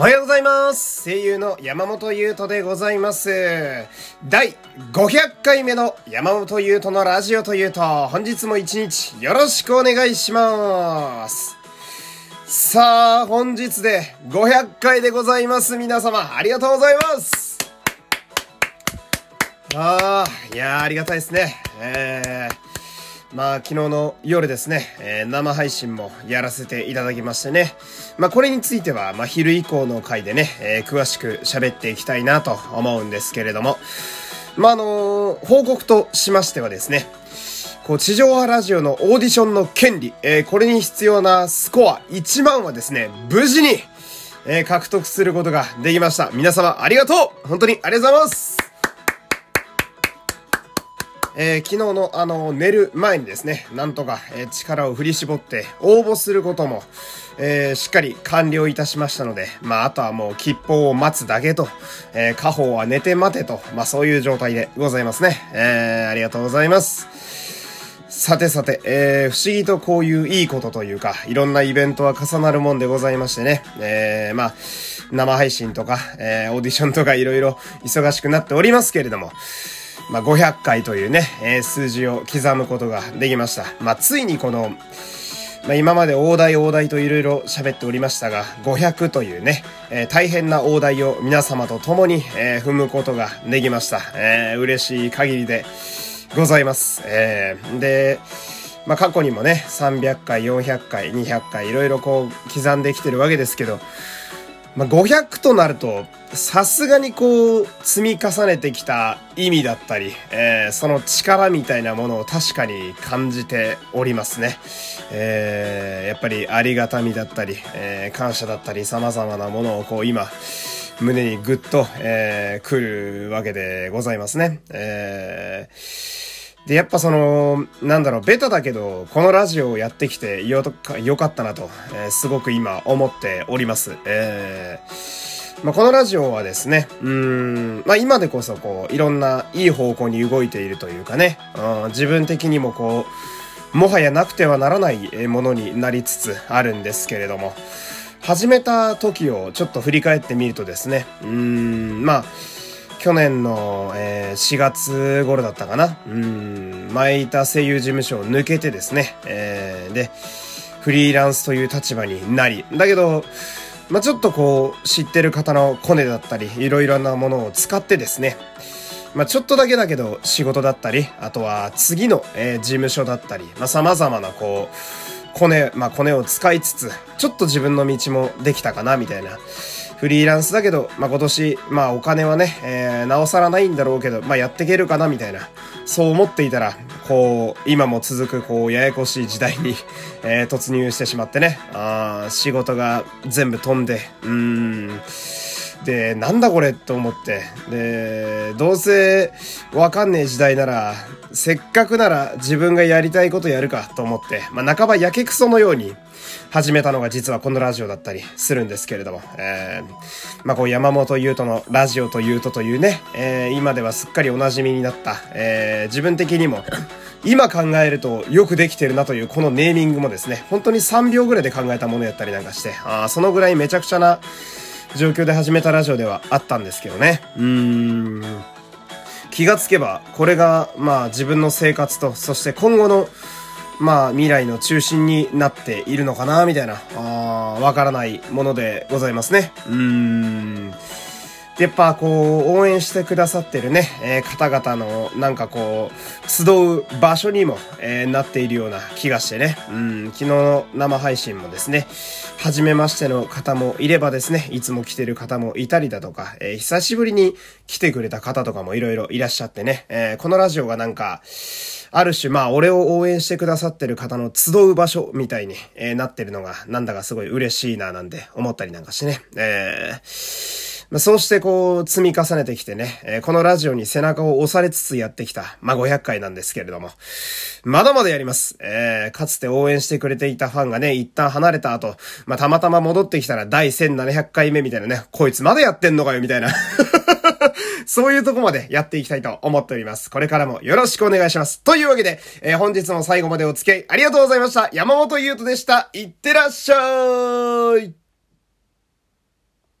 おはようございます。声優の山本優斗でございます。第500回目の山本優斗のラジオというと本日も一日よろしくお願いします。さあ本日で500回でございます。皆様ありがとうございます。ああいやありがたいですね。えーまあ、昨日の夜ですね、えー、生配信もやらせていただきましてね。まあ、これについては、まあ、昼以降の回でね、えー、詳しく喋っていきたいなと思うんですけれども。まあ、あのー、報告としましてはですね、こう、地上波ラジオのオーディションの権利、えー、これに必要なスコア1万はですね、無事に、えー、獲得することができました。皆様ありがとう本当にありがとうございますえー、昨日のあの、寝る前にですね、なんとか、えー、力を振り絞って応募することも、えー、しっかり完了いたしましたので、まあ、あとはもう吉報を待つだけと、えー、家宝は寝て待てと、まあ、そういう状態でございますね。えー、ありがとうございます。さてさて、えー、不思議とこういういいことというか、いろんなイベントは重なるもんでございましてね、えー、まあ、生配信とか、えー、オーディションとかいろいろ忙しくなっておりますけれども、まあ、500回というね、えー、数字を刻むことができました。まあ、ついにこの、まあ、今まで大台大台といろいろ喋っておりましたが、500というね、えー、大変な大台を皆様と共に、えー、踏むことができました。えー、嬉しい限りでございます。えー、で、まあ、過去にもね、300回、400回、200回、いろいろこう、刻んできてるわけですけど、まあ、500となると、さすがにこう、積み重ねてきた意味だったり、えー、その力みたいなものを確かに感じておりますね。えー、やっぱりありがたみだったり、えー、感謝だったり、様々なものをこう今、胸にぐっと、えー、来るわけでございますね。えーで、やっぱその、なんだろう、ベタだけど、このラジオをやってきてよかよかったなと、えー、すごく今思っております。えー、まあ、このラジオはですね、うん、まあ、今でこそこう、いろんないい方向に動いているというかね、うん、自分的にもこう、もはやなくてはならないものになりつつあるんですけれども、始めた時をちょっと振り返ってみるとですね、うん、まあ、去年の、えー、4月頃だったかな。うん、前いた声優事務所を抜けてですね、えー、で、フリーランスという立場になり、だけど、まあ、ちょっとこう、知ってる方のコネだったり、いろいろなものを使ってですね、まあ、ちょっとだけだけど仕事だったり、あとは次の、えー、事務所だったり、まあ、様々なこう、コネ、まあ、コネを使いつつ、ちょっと自分の道もできたかな、みたいな。フリーランスだけど、まあ、今年、まあ、お金はね、えー、なおさらないんだろうけど、まあ、やっていけるかな、みたいな。そう思っていたら、こう、今も続く、こう、ややこしい時代に、えー、突入してしまってね。あ仕事が全部飛んで、うーん。で、なんだこれと思って。で、どうせわかんねえ時代なら、せっかくなら自分がやりたいことやるかと思って、まあ、半ばやけくそのように始めたのが実はこのラジオだったりするんですけれども、えー、まあ、こう山本優斗のラジオというとというね、えー、今ではすっかりお馴染みになった、えー、自分的にも今考えるとよくできてるなというこのネーミングもですね、本当に3秒ぐらいで考えたものやったりなんかして、あそのぐらいめちゃくちゃな状況で始めたラジオではあったんですけどね。うーん。気がつけば、これが、まあ自分の生活と、そして今後の、まあ未来の中心になっているのかな、みたいな、あわからないものでございますね。うーん。やっぱこう、応援してくださってるね、えー、方々のなんかこう、集う場所にも、えー、なっているような気がしてね、うん、昨日の生配信もですね、初めましての方もいればですね、いつも来てる方もいたりだとか、えー、久しぶりに来てくれた方とかもいろいろいらっしゃってね、えこのラジオがなんか、ある種、まあ、俺を応援してくださってる方の集う場所みたいに、えなってるのが、なんだかすごい嬉しいな、なんて思ったりなんかしてね、えーまあ、そうしてこう積み重ねてきてね、えー、このラジオに背中を押されつつやってきた、まあ、500回なんですけれども、まだまだやります。えー、かつて応援してくれていたファンがね、一旦離れた後、まあ、たまたま戻ってきたら第1700回目みたいなね、こいつまだやってんのかよみたいな そういうとこまでやっていきたいと思っております。これからもよろしくお願いします。というわけで、えー、本日も最後までお付き合いありがとうございました。山本優斗でした。いってらっしゃい